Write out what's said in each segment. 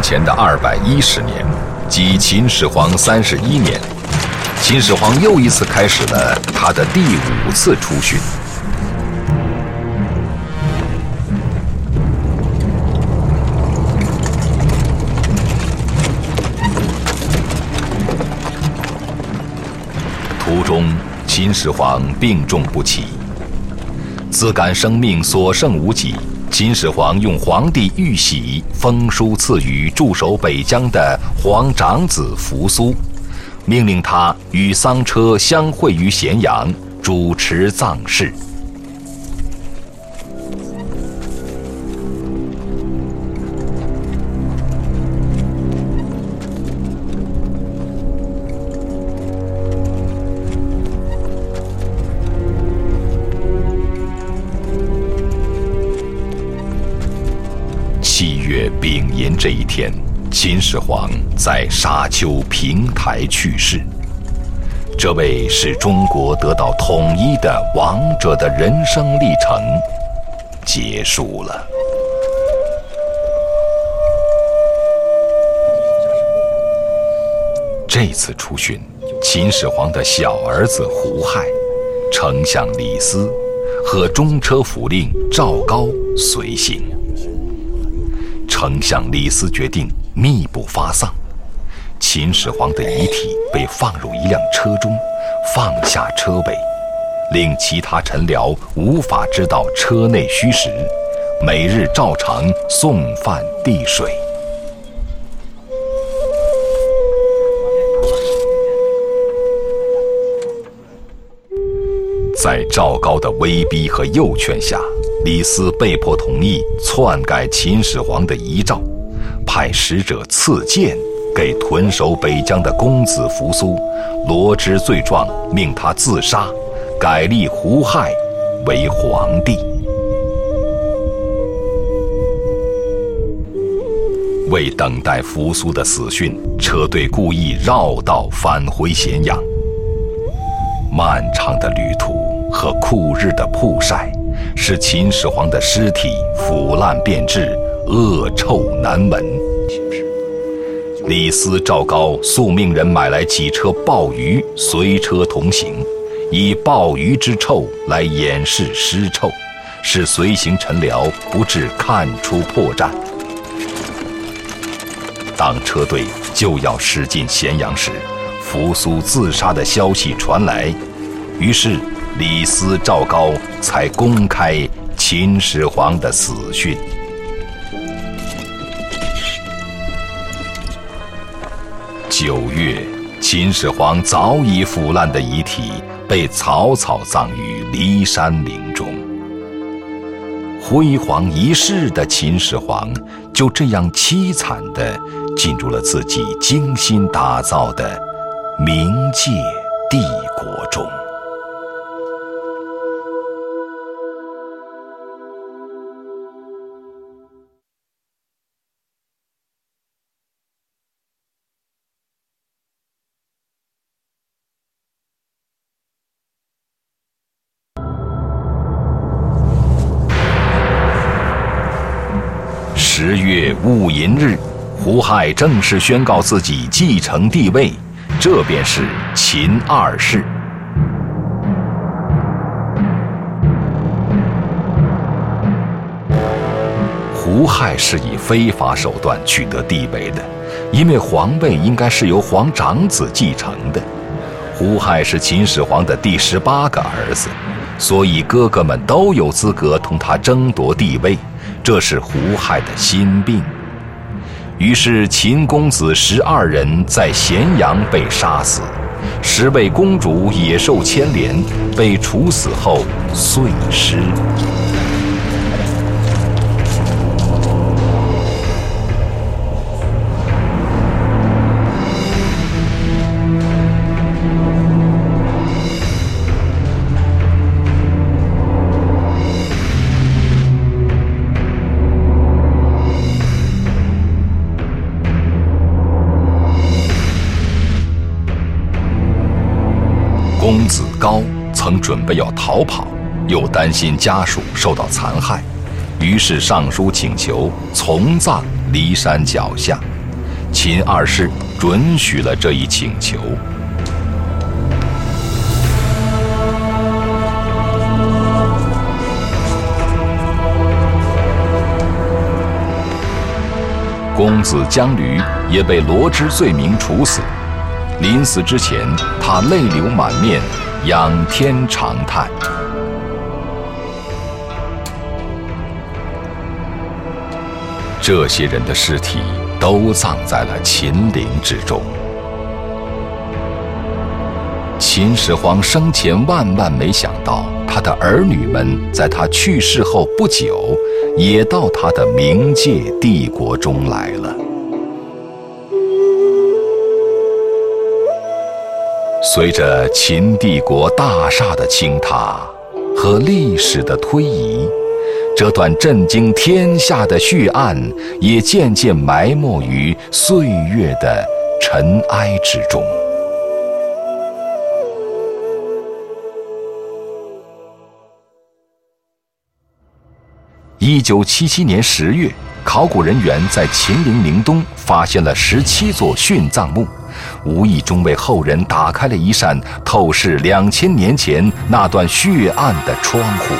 前的二百一十年，即秦始皇三十一年，秦始皇又一次开始了他的第五次出巡。途中，秦始皇病重不起，自感生命所剩无几。秦始皇用皇帝玉玺封书赐予驻守北疆的皇长子扶苏，命令他与丧车相会于咸阳，主持葬事。秦始皇在沙丘平台去世。这位使中国得到统一的王者的人生历程结束了。这次出巡，秦始皇的小儿子胡亥、丞相李斯和中车府令赵高随行。丞相李斯决定密不发丧，秦始皇的遗体被放入一辆车中，放下车尾，令其他臣僚无法知道车内虚实，每日照常送饭递水。在赵高的威逼和诱劝下。李斯被迫同意篡改秦始皇的遗诏，派使者赐剑给屯守北疆的公子扶苏，罗织罪状，命他自杀，改立胡亥为皇帝。为等待扶苏的死讯，车队故意绕道返回咸阳。漫长的旅途和酷日的曝晒。使秦始皇的尸体腐烂变质，恶臭难闻。李斯、赵高速命人买来几车鲍鱼，随车同行，以鲍鱼之臭来掩饰尸臭，使随行臣僚不致看出破绽。当车队就要驶进咸阳时，扶苏自杀的消息传来，于是。李斯、赵高才公开秦始皇的死讯。九月，秦始皇早已腐烂的遗体被草草葬于骊山陵中。辉煌一世的秦始皇就这样凄惨地进入了自己精心打造的冥界帝寅日，胡亥正式宣告自己继承帝位，这便是秦二世。胡亥是以非法手段取得帝位的，因为皇位应该是由皇长子继承的。胡亥是秦始皇的第十八个儿子，所以哥哥们都有资格同他争夺帝位。这是胡亥的心病，于是秦公子十二人在咸阳被杀死，十位公主也受牵连，被处死后碎尸。准备要逃跑，又担心家属受到残害，于是上书请求从葬骊山脚下，秦二世准许了这一请求。公子姜驴也被罗织罪名处死。临死之前，他泪流满面，仰天长叹。这些人的尸体都葬在了秦陵之中。秦始皇生前万万没想到，他的儿女们在他去世后不久，也到他的冥界帝国中来了。随着秦帝国大厦的倾塌和历史的推移。这段震惊天下的血案，也渐渐埋没于岁月的尘埃之中。一九七七年十月，考古人员在秦陵陵东发现了十七座殉葬墓，无意中为后人打开了一扇透视两千年前那段血案的窗户。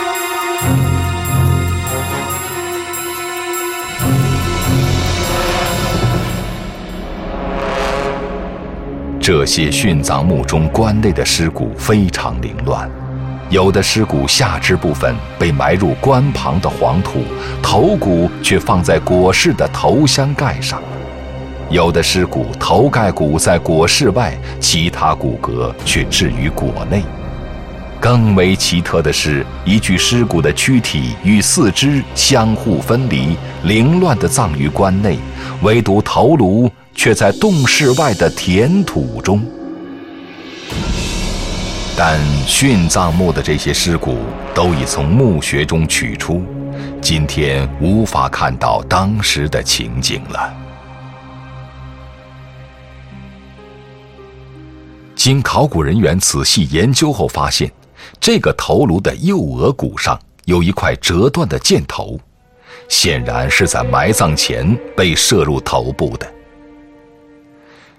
这些殉葬墓中棺内的尸骨非常凌乱，有的尸骨下肢部分被埋入棺旁的黄土，头骨却放在椁室的头箱盖上；有的尸骨头盖骨在椁室外，其他骨骼却置于椁内。更为奇特的是，一具尸骨的躯体与四肢相互分离，凌乱地葬于棺内，唯独头颅。却在洞室外的田土中，但殉葬墓的这些尸骨都已从墓穴中取出，今天无法看到当时的情景了。经考古人员仔细研究后发现，这个头颅的右额骨上有一块折断的箭头，显然是在埋葬前被射入头部的。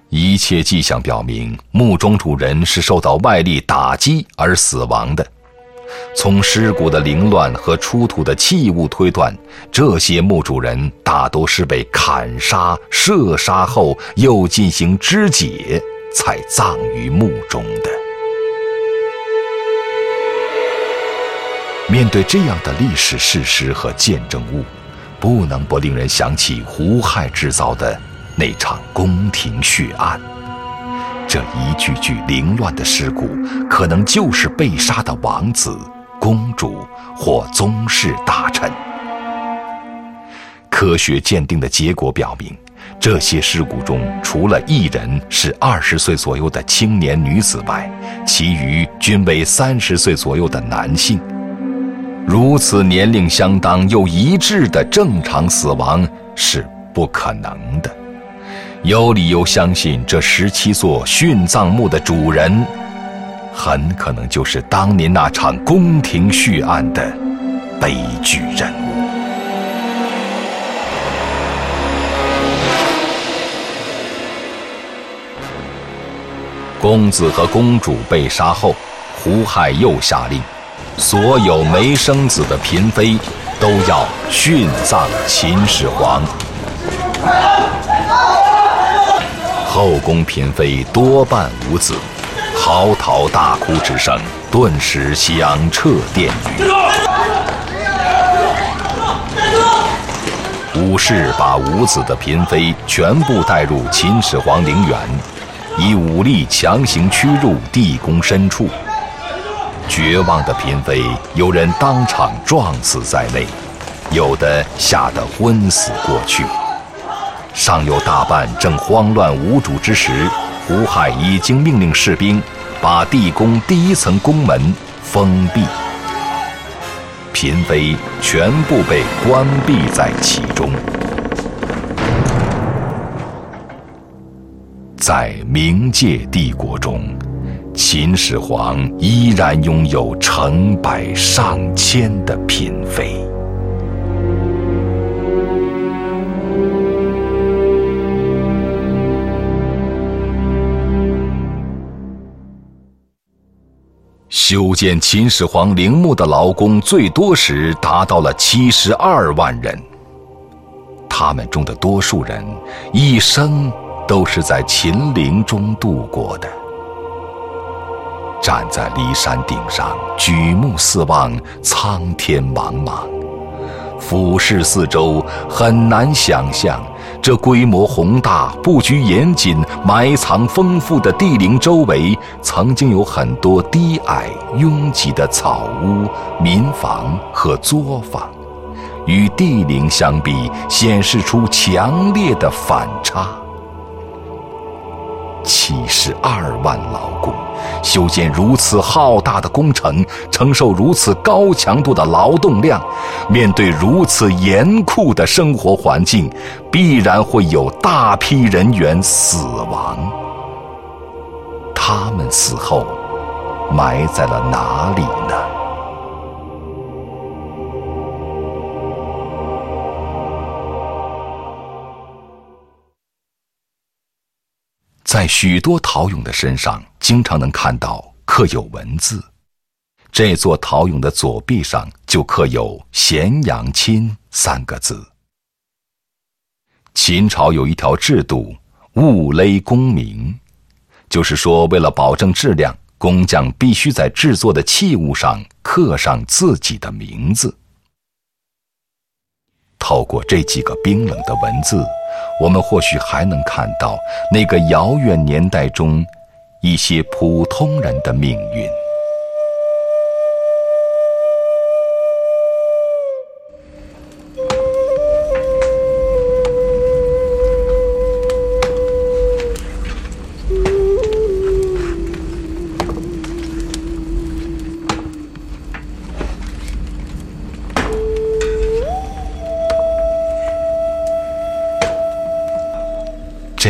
一切迹象表明，墓中主人是受到外力打击而死亡的。从尸骨的凌乱和出土的器物推断，这些墓主人大都是被砍杀、射杀后又进行肢解，才葬于墓中的。面对这样的历史事实和见证物，不能不令人想起胡亥制造的。那场宫廷血案，这一具具凌乱的尸骨，可能就是被杀的王子、公主或宗室大臣。科学鉴定的结果表明，这些尸骨中除了一人是二十岁左右的青年女子外，其余均为三十岁左右的男性。如此年龄相当又一致的正常死亡是不可能的。有理由相信，这十七座殉葬墓的主人，很可能就是当年那场宫廷血案的悲剧人物。公子和公主被杀后，胡亥又下令，所有没生子的嫔妃都要殉葬秦始皇。后宫嫔妃多半无子，嚎啕大哭之声顿时响彻殿宇。武士把无子的嫔妃全部带入秦始皇陵园，以武力强行驱入地宫深处。绝望的嫔妃，有人当场撞死在内，有的吓得昏死过去。尚有大半正慌乱无主之时，胡亥已经命令士兵把地宫第一层宫门封闭，嫔妃全部被关闭在其中。在冥界帝国中，秦始皇依然拥有成百上千的嫔妃。修建秦始皇陵墓的劳工最多时达到了七十二万人。他们中的多数人一生都是在秦陵中度过的。站在骊山顶上，举目四望，苍天茫茫，俯视四周，很难想象。这规模宏大、布局严谨、埋藏丰富的帝陵周围，曾经有很多低矮拥挤的草屋、民房和作坊，与帝陵相比，显示出强烈的反差。七十二万劳工修建如此浩大的工程，承受如此高强度的劳动量，面对如此严酷的生活环境，必然会有大批人员死亡。他们死后，埋在了哪里呢？在许多陶俑的身上，经常能看到刻有文字。这座陶俑的左臂上就刻有“咸阳亲”三个字。秦朝有一条制度，物勒功名，就是说，为了保证质量，工匠必须在制作的器物上刻上自己的名字。透过这几个冰冷的文字。我们或许还能看到那个遥远年代中一些普通人的命运。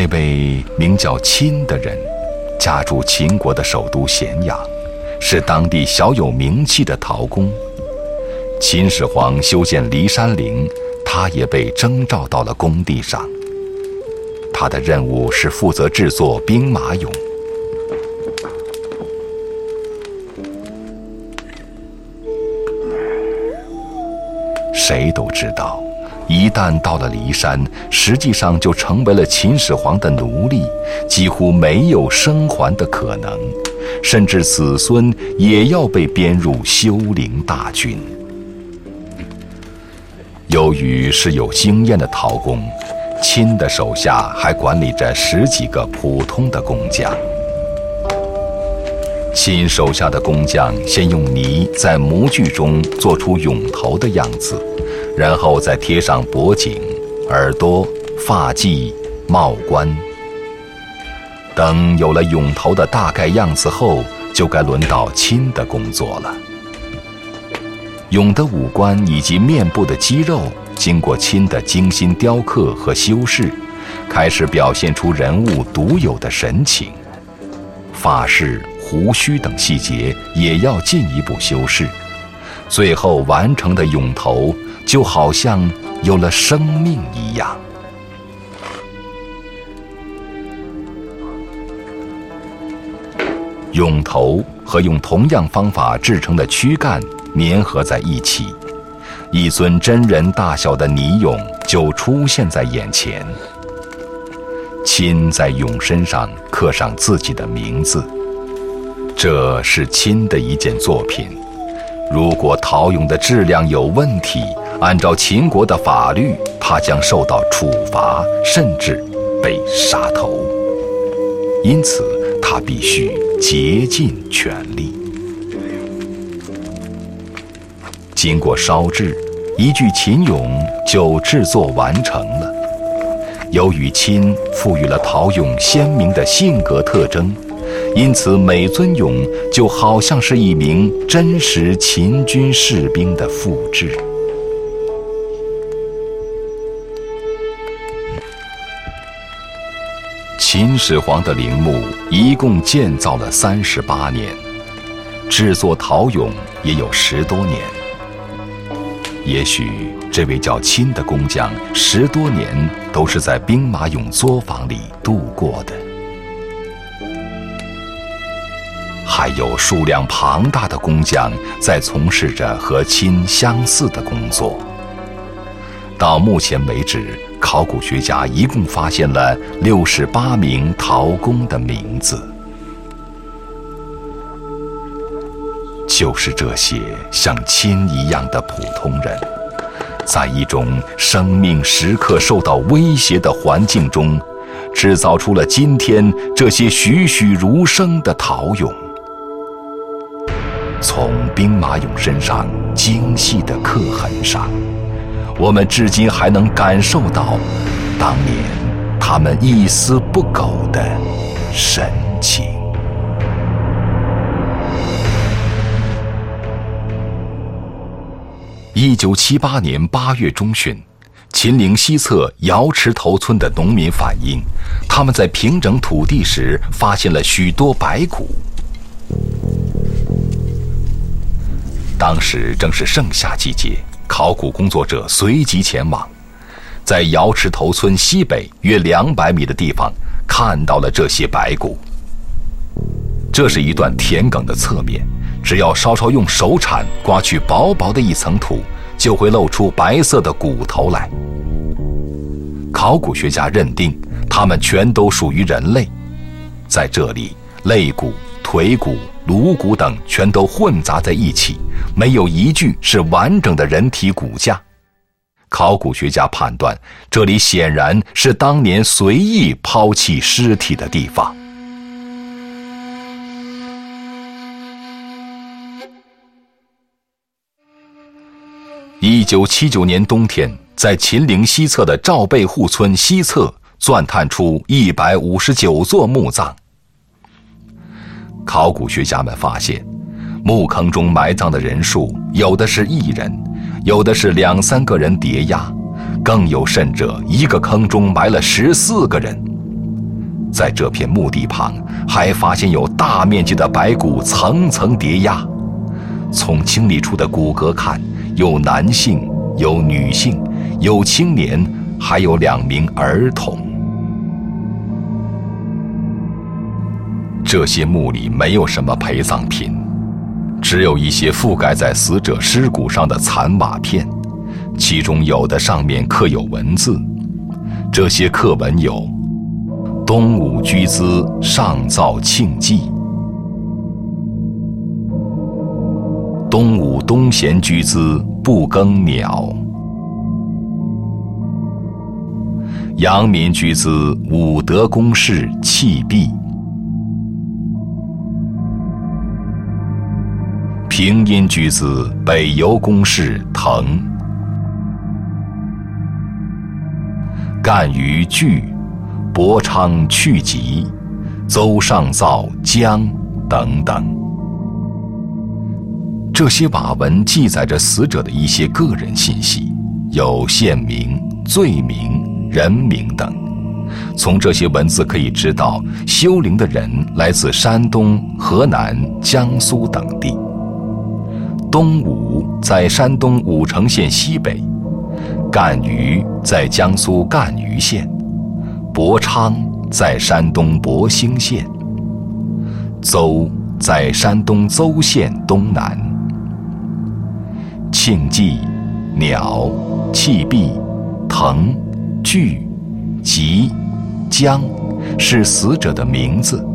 这位名叫钦的人，家住秦国的首都咸阳，是当地小有名气的陶工。秦始皇修建骊山陵，他也被征召到了工地上。他的任务是负责制作兵马俑。谁都知道。但到了骊山，实际上就成为了秦始皇的奴隶，几乎没有生还的可能，甚至子孙也要被编入修陵大军。由于是有经验的陶工，亲的手下还管理着十几个普通的工匠。亲手下的工匠先用泥在模具中做出俑头的样子。然后再贴上脖颈、耳朵、发髻、帽冠。等有了俑头的大概样子后，就该轮到亲的工作了。俑的五官以及面部的肌肉，经过亲的精心雕刻和修饰，开始表现出人物独有的神情。发饰、胡须等细节也要进一步修饰。最后完成的俑头。就好像有了生命一样。俑头和用同样方法制成的躯干粘合在一起，一尊真人大小的泥俑就出现在眼前。亲在俑身上刻上自己的名字，这是亲的一件作品。如果陶俑的质量有问题，按照秦国的法律，他将受到处罚，甚至被杀头。因此，他必须竭尽全力。经过烧制，一具秦俑就制作完成了。由于秦赋予了陶俑鲜明的性格特征，因此每尊俑就好像是一名真实秦军士兵的复制。秦始皇的陵墓一共建造了三十八年，制作陶俑也有十多年。也许这位叫钦的工匠十多年都是在兵马俑作坊里度过的。还有数量庞大的工匠在从事着和亲相似的工作。到目前为止，考古学家一共发现了六十八名陶工的名字，就是这些像亲一样的普通人，在一种生命时刻受到威胁的环境中，制造出了今天这些栩栩如生的陶俑。从兵马俑身上精细的刻痕上。我们至今还能感受到当年他们一丝不苟的神情。一九七八年八月中旬，秦岭西侧瑶池头村的农民反映，他们在平整土地时发现了许多白骨。当时正是盛夏季节。考古工作者随即前往，在瑶池头村西北约两百米的地方，看到了这些白骨。这是一段田埂的侧面，只要稍稍用手铲刮去薄薄的一层土，就会露出白色的骨头来。考古学家认定，它们全都属于人类。在这里，肋骨、腿骨。颅骨等全都混杂在一起，没有一具是完整的人体骨架。考古学家判断，这里显然是当年随意抛弃尸体的地方。一九七九年冬天，在秦岭西侧的赵背户村西侧钻探出一百五十九座墓葬。考古学家们发现，墓坑中埋葬的人数有的是一人，有的是两三个人叠压，更有甚者，一个坑中埋了十四个人。在这片墓地旁，还发现有大面积的白骨层层叠压。从清理出的骨骼看，有男性，有女性，有青年，还有两名儿童。这些墓里没有什么陪葬品，只有一些覆盖在死者尸骨上的残瓦片，其中有的上面刻有文字。这些刻文有：“东武居资上造庆祭，东武东贤居资不耕鸟，阳民居资武德公事弃币。”平阴居子北游公事腾，干于巨，博昌去疾，邹上造江等等。这些瓦文记载着死者的一些个人信息，有县名、罪名、人名等。从这些文字可以知道，修陵的人来自山东、河南、江苏等地。东武在山东武城县西北，赣榆在江苏赣榆县，博昌在山东博兴县，邹在山东邹县东南。庆忌、鸟、弃璧、腾、巨、吉、江，是死者的名字。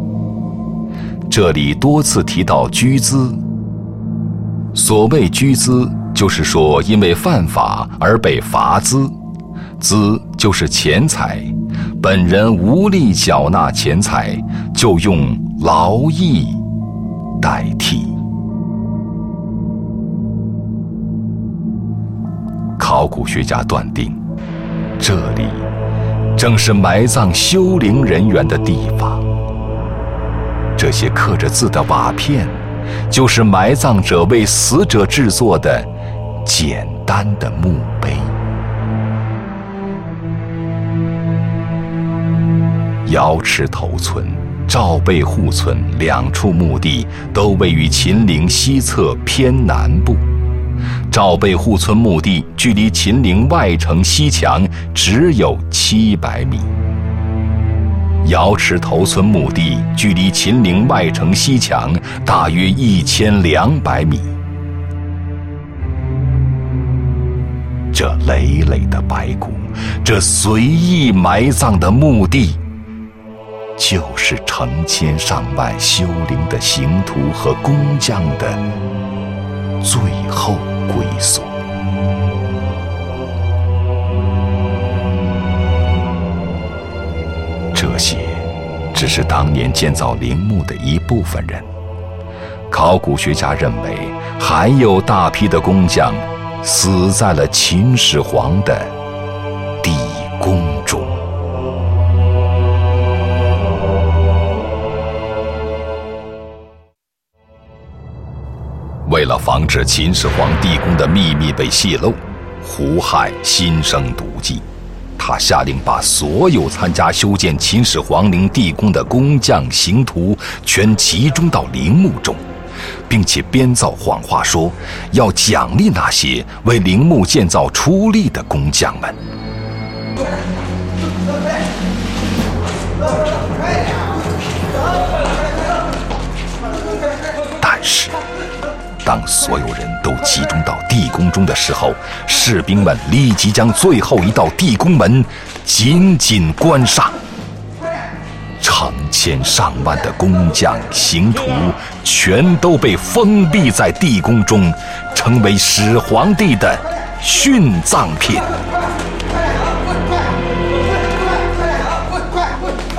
这里多次提到居资。所谓居资，就是说因为犯法而被罚资，资就是钱财，本人无力缴纳钱财，就用劳役代替。考古学家断定，这里正是埋葬修陵人员的地方。这些刻着字的瓦片。就是埋葬者为死者制作的简单的墓碑。瑶池头村、赵背户村两处墓地都位于秦岭西侧偏南部。赵背户村墓地距离秦岭外城西墙只有七百米。瑶池头村墓地距离秦陵外城西墙大约一千两百米。这累累的白骨，这随意埋葬的墓地，就是成千上万修陵的刑徒和工匠的最后归宿。只是当年建造陵墓的一部分人。考古学家认为，还有大批的工匠死在了秦始皇的地宫中。为了防止秦始皇地宫的秘密被泄露，胡亥心生毒计。他下令把所有参加修建秦始皇陵地宫的工匠、刑徒全集中到陵墓中，并且编造谎话，说要奖励那些为陵墓建造出力的工匠们。当所有人都集中到地宫中的时候，士兵们立即将最后一道地宫门紧紧关上。成千上万的工匠、刑徒全都被封闭在地宫中，成为始皇帝的殉葬品。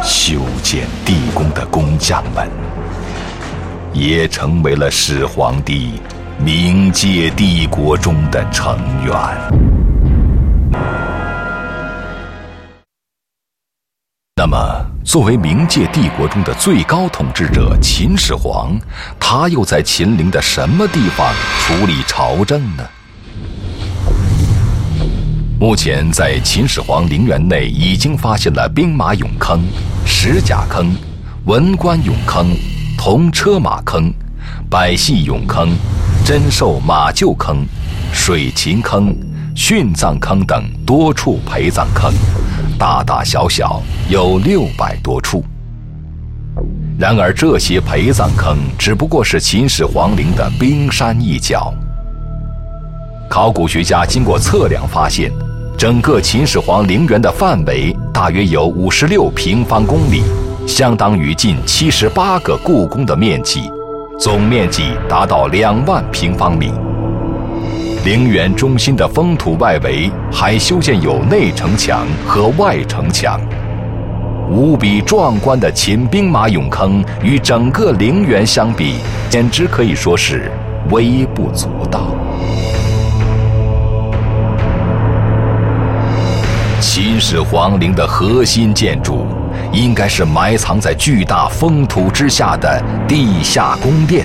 修建地宫的工匠们。也成为了始皇帝冥界帝国中的成员。那么，作为冥界帝国中的最高统治者秦始皇，他又在秦陵的什么地方处理朝政呢？目前，在秦始皇陵园内已经发现了兵马俑坑、石甲坑、文官俑坑。铜车马坑、百戏俑坑、珍兽马厩坑、水禽坑、殉葬坑等多处陪葬坑，大大小小有六百多处。然而，这些陪葬坑只不过是秦始皇陵的冰山一角。考古学家经过测量发现，整个秦始皇陵园的范围大约有五十六平方公里。相当于近七十八个故宫的面积，总面积达到两万平方米。陵园中心的封土外围还修建有内城墙和外城墙，无比壮观的秦兵马俑坑与整个陵园相比，简直可以说是微不足道。秦始皇陵的核心建筑。应该是埋藏在巨大封土之下的地下宫殿，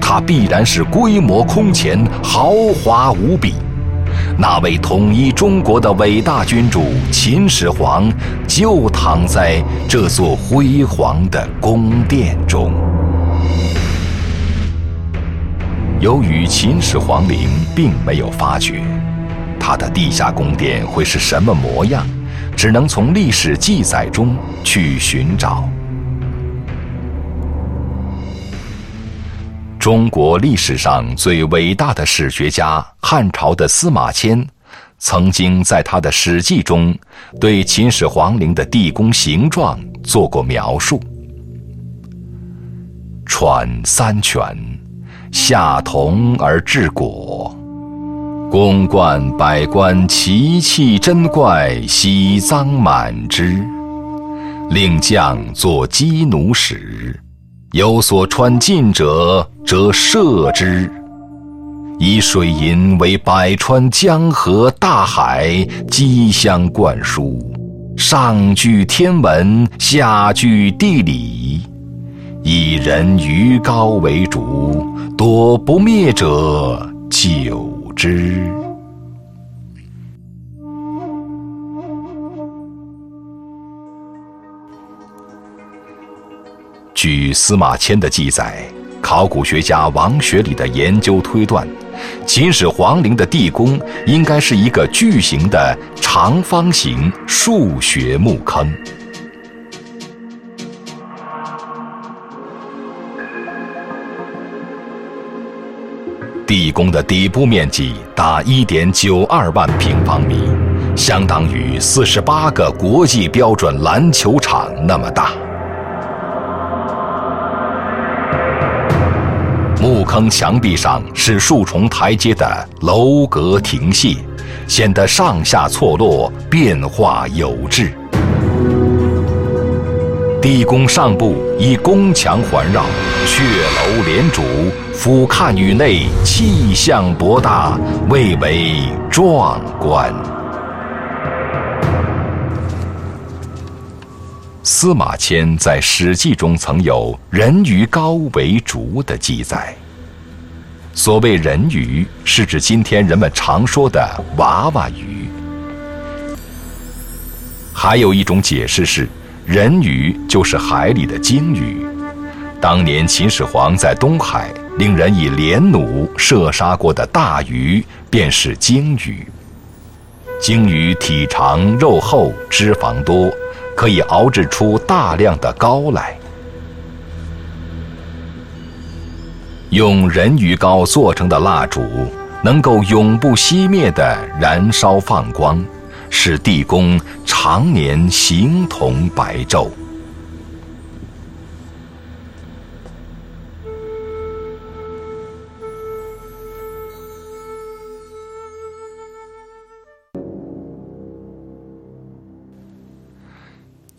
它必然是规模空前、豪华无比。那位统一中国的伟大君主秦始皇，就躺在这座辉煌的宫殿中。由于秦始皇陵并没有发掘，他的地下宫殿会是什么模样？只能从历史记载中去寻找。中国历史上最伟大的史学家汉朝的司马迁，曾经在他的《史记》中对秦始皇陵的地宫形状做过描述：穿三泉，下铜而制椁。宫观百官奇器珍怪，喜臧满之。令将作鸡弩使，有所穿进者，则射之。以水银为百川江河大海，机相灌输，上具天文，下具地理。以人鱼高为主，多不灭者久。之。据司马迁的记载，考古学家王学礼的研究推断，秦始皇陵的地宫应该是一个巨型的长方形数学墓坑。地宫的底部面积达一点九二万平方米，相当于四十八个国际标准篮球场那么大。墓坑墙壁上是数重台阶的楼阁亭榭，显得上下错落，变化有致。地宫上部以宫墙环绕，阙楼连主，俯瞰宇内，气象博大，蔚为壮观。司马迁在《史记》中曾有“人鱼高为竹”的记载。所谓人鱼，是指今天人们常说的娃娃鱼。还有一种解释是。人鱼就是海里的鲸鱼。当年秦始皇在东海令人以连弩射杀过的大鱼，便是鲸鱼。鲸鱼体长、肉厚、脂肪多，可以熬制出大量的膏来。用人鱼膏做成的蜡烛，能够永不熄灭的燃烧放光。使地宫常年形同白昼。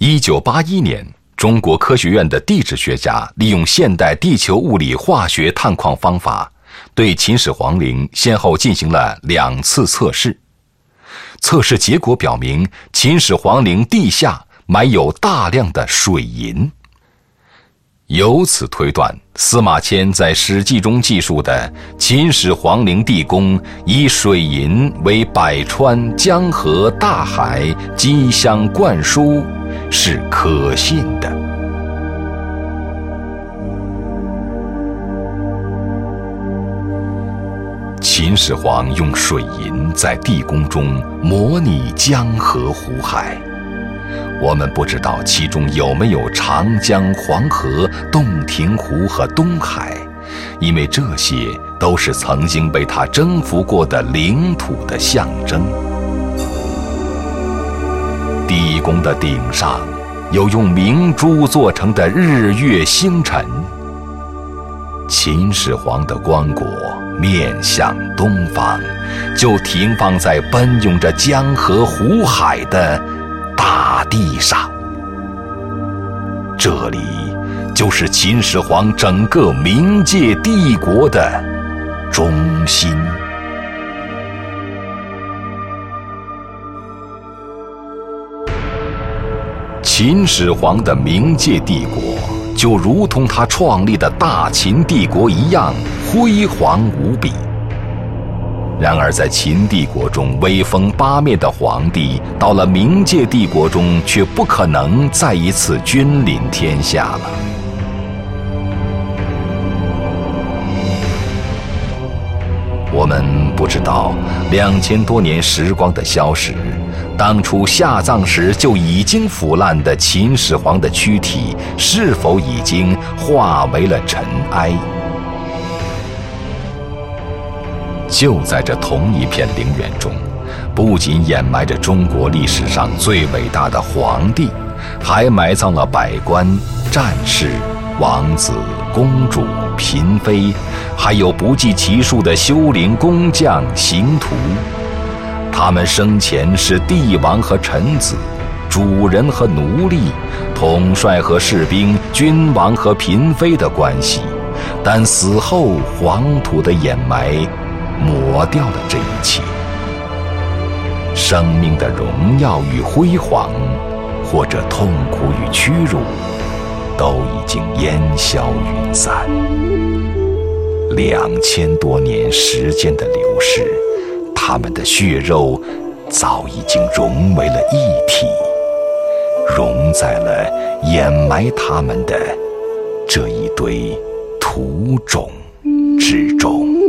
一九八一年，中国科学院的地质学家利用现代地球物理化学探矿方法，对秦始皇陵先后进行了两次测试。测试结果表明，秦始皇陵地下埋有大量的水银。由此推断，司马迁在《史记》中记述的秦始皇陵地宫以水银为百川、江河、大海激相灌输，是可信的。秦始皇用水银在地宫中模拟江河湖海，我们不知道其中有没有长江、黄河、洞庭湖和东海，因为这些都是曾经被他征服过的领土的象征。地宫的顶上有用明珠做成的日月星辰，秦始皇的棺椁。面向东方，就停放在奔涌着江河湖海的大地上。这里就是秦始皇整个冥界帝国的中心。秦始皇的冥界帝国。就如同他创立的大秦帝国一样辉煌无比。然而，在秦帝国中威风八面的皇帝，到了冥界帝国中，却不可能再一次君临天下了。我们不知道两千多年时光的消逝。当初下葬时就已经腐烂的秦始皇的躯体，是否已经化为了尘埃？就在这同一片陵园中，不仅掩埋着中国历史上最伟大的皇帝，还埋葬了百官、战士、王子、公主、嫔妃，还有不计其数的修陵工匠、刑徒。他们生前是帝王和臣子，主人和奴隶，统帅和士兵，君王和嫔妃的关系，但死后黄土的掩埋，抹掉了这一切。生命的荣耀与辉煌，或者痛苦与屈辱，都已经烟消云散。两千多年时间的流逝。他们的血肉早已经融为了一体，融在了掩埋他们的这一堆土种之中。